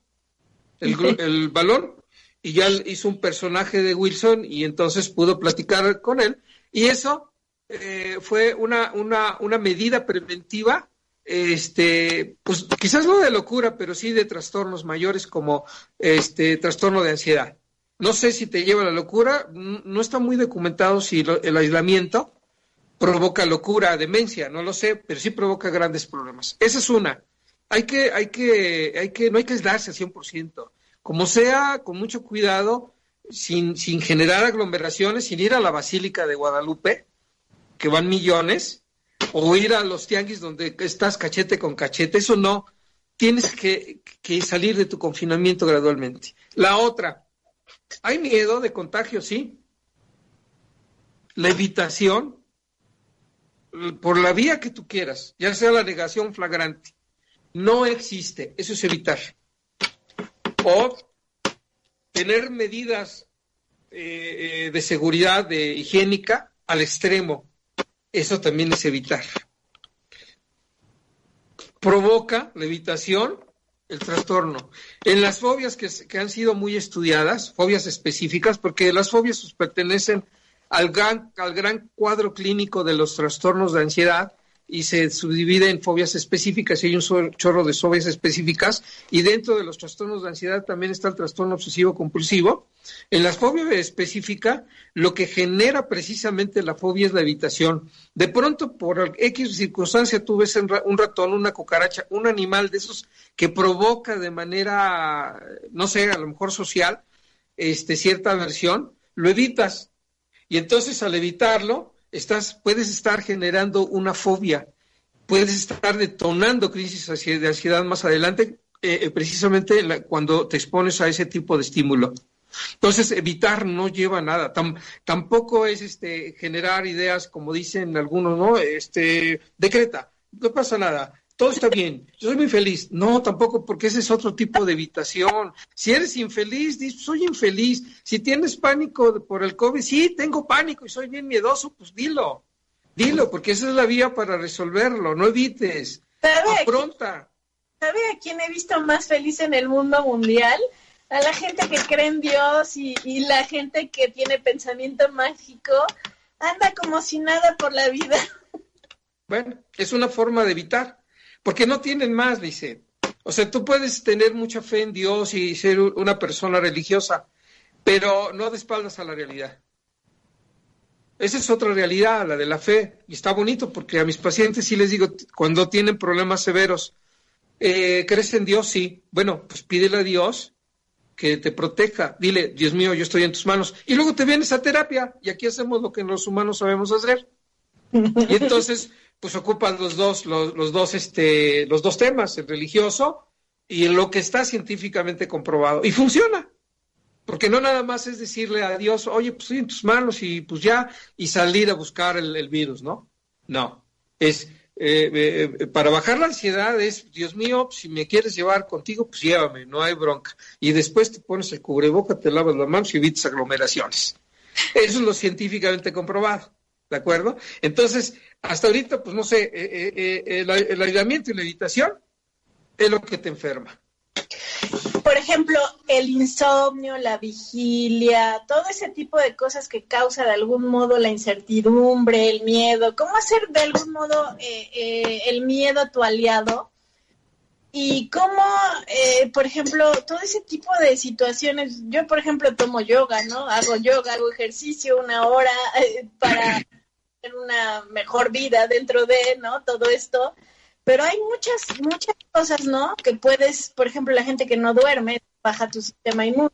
el, el balón, y ya hizo un personaje de Wilson y entonces pudo platicar con él. Y eso eh, fue una, una, una medida preventiva, este, pues quizás no de locura, pero sí de trastornos mayores como este trastorno de ansiedad. No sé si te lleva a la locura, no está muy documentado si el aislamiento provoca locura, demencia, no lo sé, pero sí provoca grandes problemas. Esa es una. Hay que, hay que, hay que, no hay que aislarse al 100% como sea, con mucho cuidado, sin, sin generar aglomeraciones, sin ir a la Basílica de Guadalupe, que van millones, o ir a los tianguis donde estás cachete con cachete, eso no. Tienes que, que salir de tu confinamiento gradualmente. La otra, hay miedo de contagio, sí. La evitación, por la vía que tú quieras, ya sea la negación flagrante, no existe. Eso es evitar o tener medidas eh, eh, de seguridad de higiénica al extremo. Eso también es evitar. Provoca la evitación el trastorno. En las fobias que, que, han sido muy estudiadas, fobias específicas, porque las fobias pues, pertenecen al gran, al gran cuadro clínico de los trastornos de ansiedad, y se subdivide en fobias específicas y hay un chorro de fobias específicas y dentro de los trastornos de ansiedad también está el trastorno obsesivo compulsivo. En la fobia específica lo que genera precisamente la fobia es la evitación. De pronto por X circunstancia tú ves un ratón, una cucaracha, un animal de esos que provoca de manera, no sé, a lo mejor social, este, cierta aversión, lo evitas. Y entonces al evitarlo, estás, puedes estar generando una fobia, puedes estar detonando crisis de ansiedad más adelante, eh, eh, precisamente cuando te expones a ese tipo de estímulo. Entonces, evitar no lleva a nada. tampoco es este, generar ideas, como dicen algunos, ¿no? Este, decreta, no pasa nada todo está bien, yo soy muy feliz. No, tampoco, porque ese es otro tipo de evitación. Si eres infeliz, dices, soy infeliz. Si tienes pánico por el COVID, sí, tengo pánico y soy bien miedoso, pues dilo. Dilo, porque esa es la vía para resolverlo, no evites. ¿Sabe pronta. ¿Sabe a quién he visto más feliz en el mundo mundial? A la gente que cree en Dios y, y la gente que tiene pensamiento mágico. Anda como si nada por la vida. Bueno, es una forma de evitar porque no tienen más, dice. O sea, tú puedes tener mucha fe en Dios y ser una persona religiosa, pero no de espaldas a la realidad. Esa es otra realidad, la de la fe. Y está bonito porque a mis pacientes sí les digo, cuando tienen problemas severos, eh, ¿crees en Dios? Sí. Bueno, pues pídele a Dios que te proteja. Dile, Dios mío, yo estoy en tus manos. Y luego te vienes a terapia y aquí hacemos lo que los humanos sabemos hacer. Y entonces *laughs* pues ocupan los dos, los, dos, este, los dos temas, el religioso y lo que está científicamente comprobado. Y funciona. Porque no nada más es decirle a Dios, oye, pues estoy en tus manos y pues ya, y salir a buscar el, virus, ¿no? No. Es, eh, eh, para bajar la ansiedad es, Dios mío, si me quieres llevar contigo, pues llévame, no hay bronca. Y después te pones el cubreboca, te lavas las manos y evitas aglomeraciones. Eso es lo científicamente comprobado, ¿de acuerdo? Entonces, hasta ahorita, pues no sé, eh, el, el aislamiento y la evitación es lo que te enferma. Por ejemplo, el insomnio, la vigilia, todo ese tipo de cosas que causa de algún modo la incertidumbre, el miedo. ¿Cómo hacer de algún modo eh, eh, el miedo tu aliado? Y cómo, eh, por ejemplo, todo ese tipo de situaciones, yo por ejemplo tomo yoga, ¿no? Hago yoga, hago ejercicio una hora para una mejor vida dentro de, ¿no? Todo esto pero hay muchas, muchas cosas, ¿no? Que puedes, por ejemplo, la gente que no duerme, baja tu sistema inmune.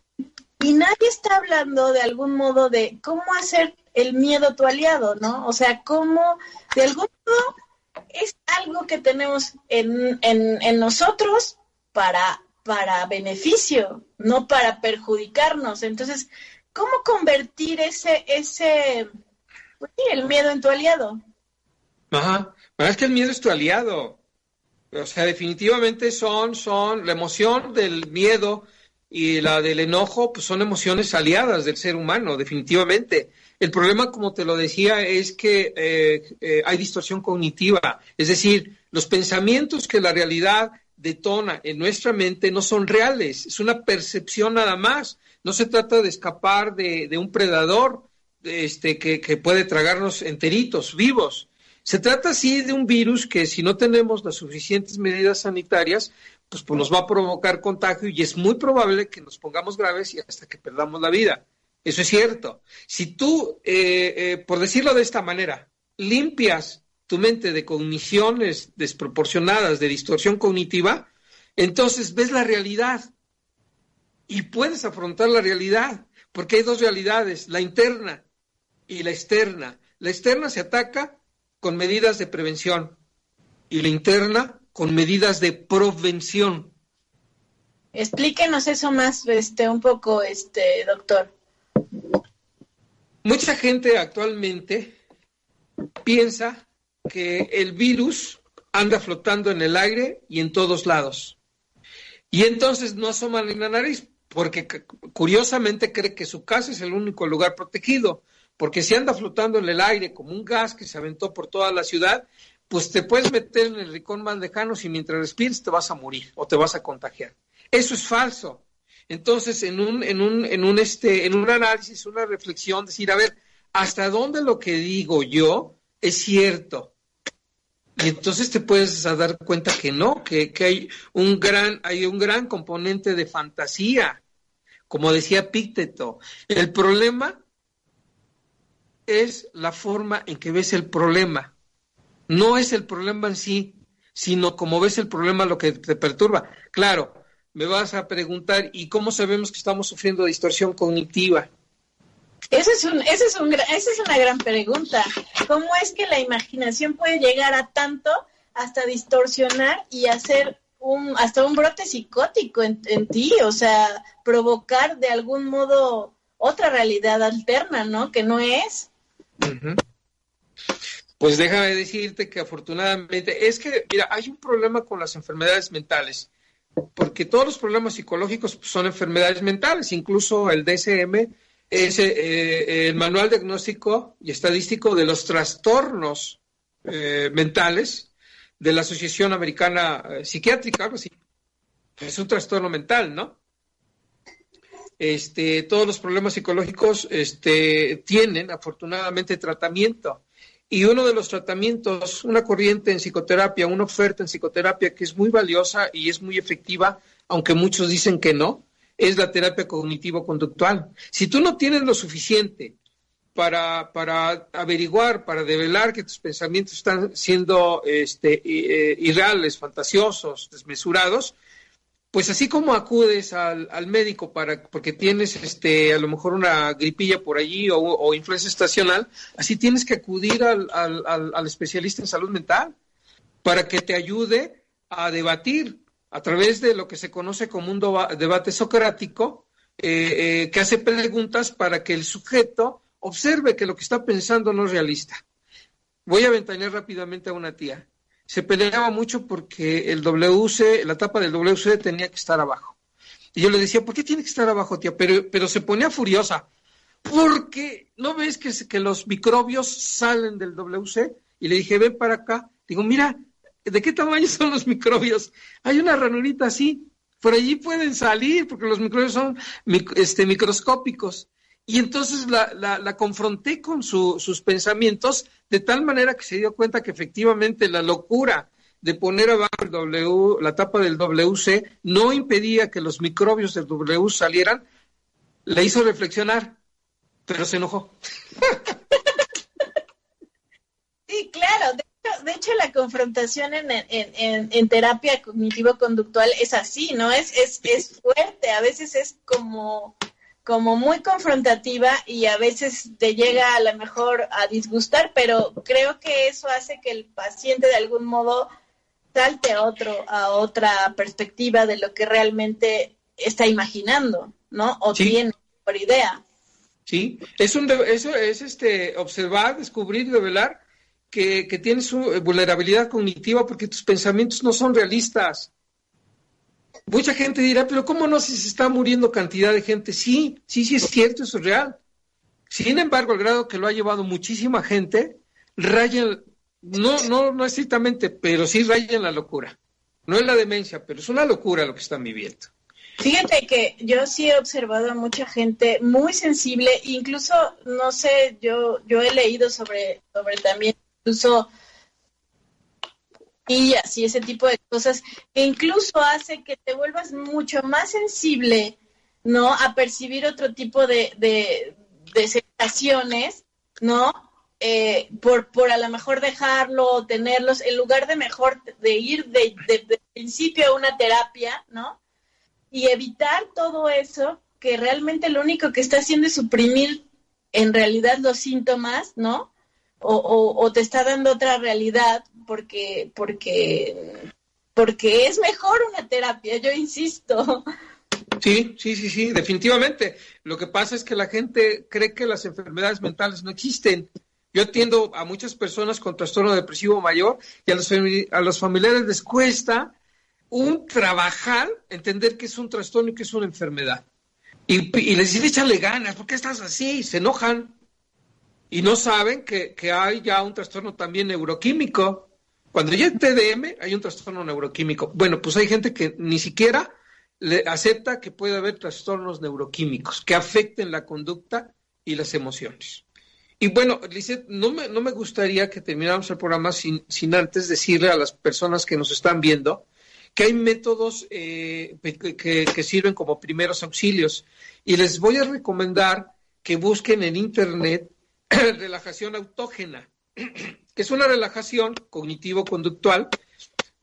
Y nadie está hablando de algún modo de cómo hacer el miedo tu aliado, ¿no? O sea, cómo, de algún modo, es algo que tenemos en, en, en nosotros para, para beneficio, no para perjudicarnos. Entonces, ¿cómo convertir ese, ese, pues el miedo en tu aliado? Ajá, es que el miedo es tu aliado. O sea, definitivamente son, son la emoción del miedo y la del enojo, pues son emociones aliadas del ser humano, definitivamente. El problema, como te lo decía, es que eh, eh, hay distorsión cognitiva, es decir, los pensamientos que la realidad detona en nuestra mente no son reales, es una percepción nada más. No se trata de escapar de un predador este, que, puede tragarnos enteritos, vivos. Se trata así de un virus que si no tenemos las suficientes medidas sanitarias, pues, pues, nos va a provocar contagio y es muy probable que nos pongamos graves y hasta que perdamos la vida. Eso es cierto. Si tú, eh, eh, por decirlo de esta manera, limpias tu mente de cogniciones desproporcionadas, de distorsión cognitiva, entonces ves la realidad y puedes afrontar la realidad, porque hay dos realidades, la interna y la externa. La externa se ataca con medidas de prevención y la interna con medidas de prevención. Explíquenos eso más, este, un poco, este, doctor. Mucha gente actualmente piensa que el virus anda flotando en el aire y en todos lados. Y entonces no asoma ni la nariz, porque curiosamente cree que su casa es el único lugar protegido porque si anda flotando en el aire como un gas que se aventó por toda la ciudad, pues te puedes meter en el rincón más lejano y mientras respires te vas a morir o te vas a contagiar. Eso es falso. Entonces, en un, en un, en un, este, en un análisis, una reflexión, decir, a ver, ¿hasta dónde lo que digo yo es cierto? Y entonces te puedes dar cuenta que no, que, que hay un gran, hay un gran componente de fantasía, como decía Pícteto. El problema es la forma en que ves el problema. No es el problema en sí, sino como ves el problema lo que te perturba. Claro, me vas a preguntar, ¿y cómo sabemos que estamos sufriendo distorsión cognitiva? Esa es, un, ese es, un, esa es una gran pregunta. ¿Cómo es que la imaginación puede llegar a tanto hasta distorsionar y hacer un, hasta un brote psicótico en, en ti? O sea, provocar de algún modo otra realidad alterna, ¿no? Que no es. Pues déjame decirte que afortunadamente es que, mira, hay un problema con las enfermedades mentales, porque todos los problemas psicológicos son enfermedades mentales, incluso el DSM es eh, eh, el manual diagnóstico y estadístico de los trastornos eh, mentales de la Asociación Americana Psiquiátrica, algo así. Es un trastorno mental, ¿no? Este, todos los problemas psicológicos este, tienen afortunadamente tratamiento. Y uno de los tratamientos, una corriente en psicoterapia, una oferta en psicoterapia que es muy valiosa y es muy efectiva, aunque muchos dicen que no, es la terapia cognitivo-conductual. Si tú no tienes lo suficiente para, para averiguar, para develar que tus pensamientos están siendo este, eh, irreales, fantasiosos, desmesurados, pues así como acudes al, médico para porque tienes este a lo mejor una gripilla por allí o, influencia estacional, así tienes que acudir al, al, especialista en salud mental para que te ayude a debatir a través de lo que se conoce como un debate socrático, eh, eh, que hace preguntas para que el sujeto observe que lo que está pensando no es realista. Voy a ventanear rápidamente a una tía. Se peleaba mucho porque el WC, la tapa del WC tenía que estar abajo. Y yo le decía, ¿por qué tiene que estar abajo, tía? Pero, pero se ponía furiosa. Porque no ves que, que los microbios salen del WC. Y le dije, ven para acá. Digo, mira, ¿de qué tamaño son los microbios? Hay una ranurita así. Por allí pueden salir porque los microbios son este, microscópicos. Y entonces la, confronté con sus pensamientos de tal manera que se dio cuenta que efectivamente la locura de poner abajo el w, la tapa del WC no impedía que los microbios del W salieran, le hizo reflexionar, pero se enojó. Sí, claro. De hecho, la confrontación en, terapia cognitivo-conductual es así, ¿no? Es fuerte, a veces es como como muy confrontativa y a veces te llega a lo mejor a disgustar, pero creo que eso hace que el paciente de algún modo salte a otro a otra perspectiva de lo que realmente está imaginando, ¿no? O tiene por idea. Sí, es un eso es este observar, descubrir, revelar que, que tienes vulnerabilidad cognitiva porque tus pensamientos no son realistas. Mucha gente dirá, pero ¿cómo no si se está muriendo cantidad de gente? Sí, sí, sí es cierto, eso es real. Sin embargo, al grado que lo ha llevado muchísima gente, raya, no, no, no estrictamente, pero sí raya en la locura. No es la demencia, pero es una locura lo que están viviendo. Fíjate que yo sí he observado a mucha gente muy sensible, incluso, no sé, yo, yo he leído sobre, sobre también, incluso y ese tipo de cosas que incluso hace que te vuelvas mucho más sensible, ¿no? A percibir otro tipo de, de, sensaciones, ¿no? Eh, por, por a lo mejor dejarlo o tenerlos, en lugar de mejor de ir de, de, principio a una terapia, ¿no? Y evitar todo eso que realmente lo único que está haciendo es suprimir en realidad los síntomas, ¿no? o, o, te está dando otra realidad porque, porque, porque es mejor una terapia, yo insisto. Sí, sí, sí, sí, definitivamente. Lo que pasa es que la gente cree que las enfermedades mentales no existen. Yo atiendo a muchas personas con trastorno depresivo mayor y a los, a los familiares les cuesta un trabajar, entender que es un trastorno y que es una enfermedad. Y, y les dice, échale ganas, ¿por qué estás así? Se enojan y no saben que, hay ya un trastorno también neuroquímico. Cuando ya es TDM, hay un trastorno neuroquímico. Bueno, pues hay gente que ni siquiera acepta que puede haber trastornos neuroquímicos que afecten la conducta y las emociones. Y bueno, Lizeth, no me, no me gustaría que termináramos el programa sin, sin antes decirle a las personas que nos están viendo que hay métodos eh, que, que, sirven como primeros auxilios. Y les voy a recomendar que busquen en Internet *clears throat* relajación autógena, *clears throat* que es una relajación cognitivo-conductual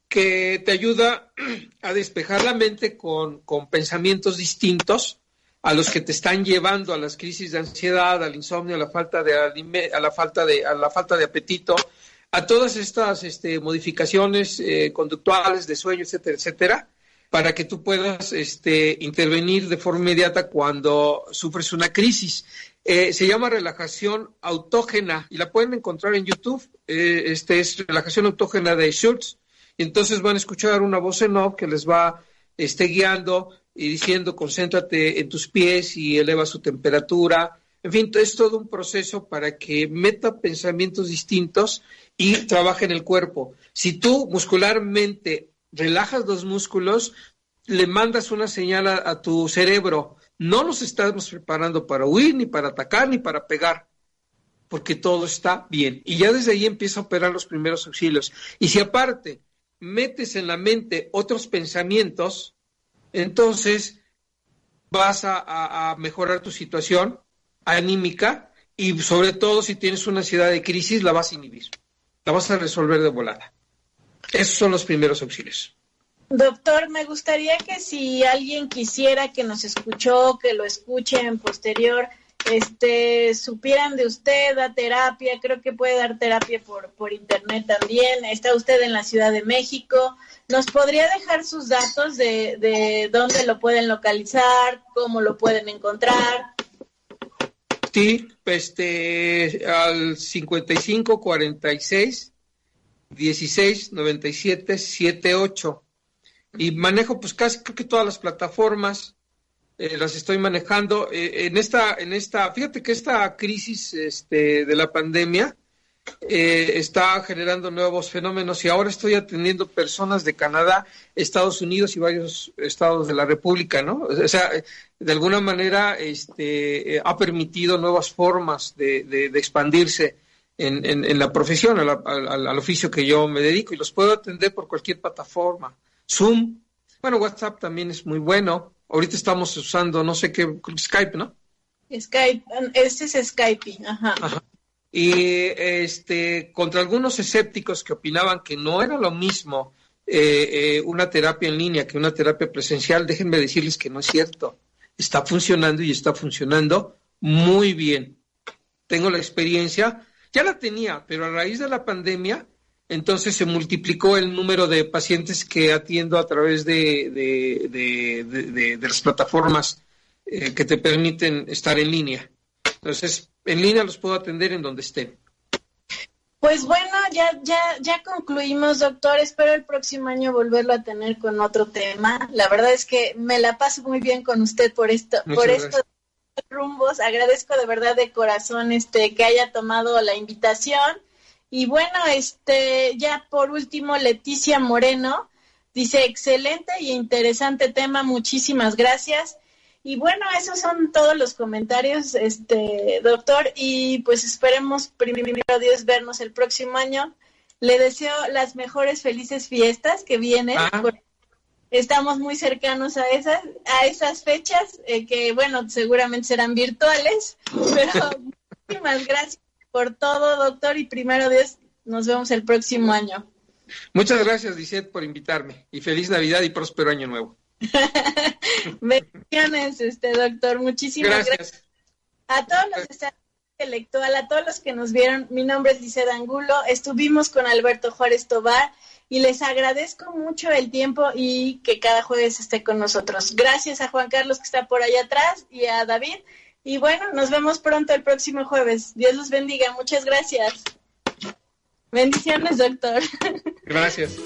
que te ayuda *clears throat* a despejar la mente con, pensamientos distintos a los que te están llevando a las crisis de ansiedad, al insomnio, a la falta de a la falta de a la falta de apetito, a todas estas este, modificaciones eh, conductuales de sueño, etcétera, etcétera, para que tú puedas este, intervenir de forma inmediata cuando sufres una crisis. Eh, se llama relajación autógena y la pueden encontrar en YouTube. Eh, este es relajación autógena de Schultz. Y entonces van a escuchar una voz en off que les va este, guiando y diciendo concéntrate en tus pies y eleva su temperatura. En fin, es todo un proceso para que meta pensamientos distintos y trabaje en el cuerpo. Si tú muscularmente relajas los músculos, le mandas una señal a tu cerebro no nos estamos preparando para huir, ni para atacar, ni para pegar, porque todo está bien. Y ya desde ahí empieza a operar los primeros auxilios. Y si aparte metes en la mente otros pensamientos, entonces vas a, mejorar tu situación anímica y sobre todo si tienes una ansiedad de crisis, la vas a inhibir, la vas a resolver de volada. Esos son los primeros auxilios. Doctor, me gustaría que si alguien quisiera que nos escuchó, que lo escuche en posterior, este, supieran de usted, da terapia, creo que puede dar terapia por, por internet también. Está usted en la Ciudad de México. ¿Nos podría dejar sus datos de, de dónde lo pueden localizar, cómo lo pueden encontrar? Sí, este, al 55 46 16 97 78. Y manejo pues casi creo que todas las plataformas, eh, las estoy manejando. Eh, en esta, en esta, fíjate que esta crisis este, de la pandemia eh, está generando nuevos fenómenos y ahora estoy atendiendo personas de Canadá, Estados Unidos y varios estados de la República, ¿no? O sea, de alguna manera este, ha permitido nuevas formas de, de, expandirse en, en, la profesión, al, al, oficio que yo me dedico y los puedo atender por cualquier plataforma. Zoom, bueno, WhatsApp también es muy bueno. Ahorita estamos usando, no sé qué, Skype, ¿no? Skype, este es Skype, ajá. Y este, contra algunos escépticos que opinaban que no era lo mismo eh, eh, una terapia en línea que una terapia presencial, déjenme decirles que no es cierto. Está funcionando y está funcionando muy bien. Tengo la experiencia, ya la tenía, pero a raíz de la pandemia entonces se multiplicó el número de pacientes que atiendo a través de, de, las plataformas eh, que te permiten estar en línea. Entonces, en línea los puedo atender en donde estén. Pues bueno, ya, ya, ya concluimos, doctor. Espero el próximo año volverlo a tener con otro tema. La verdad es que me la paso muy bien con usted por esto, por estos rumbos. Agradezco de verdad de corazón este que haya tomado la invitación y bueno, este, ya por último, Leticia Moreno dice, excelente y interesante tema, muchísimas gracias. Y bueno, esos son todos los comentarios, este, doctor, y pues esperemos primero Dios vernos el próximo año. Le deseo las mejores felices fiestas que vienen. Ah. Estamos muy cercanos a esas, a esas fechas, eh, que bueno, seguramente serán virtuales, *laughs* pero *laughs* muchísimas gracias por todo, doctor, y primero Dios, nos vemos el próximo año. Muchas gracias, Lisette, por invitarme y feliz Navidad y próspero año nuevo. *laughs* Bendiciones, este doctor, muchísimas gracias. A todos los intelectual, a todos los que nos vieron, mi nombre es Lisette Angulo, estuvimos con Alberto Juárez Tobar y les agradezco mucho el tiempo y que cada jueves esté con nosotros. Gracias a Juan Carlos que está por allá atrás y a David. Y bueno, nos vemos pronto el próximo jueves. Dios los bendiga. Muchas gracias. Bendiciones, doctor. Gracias.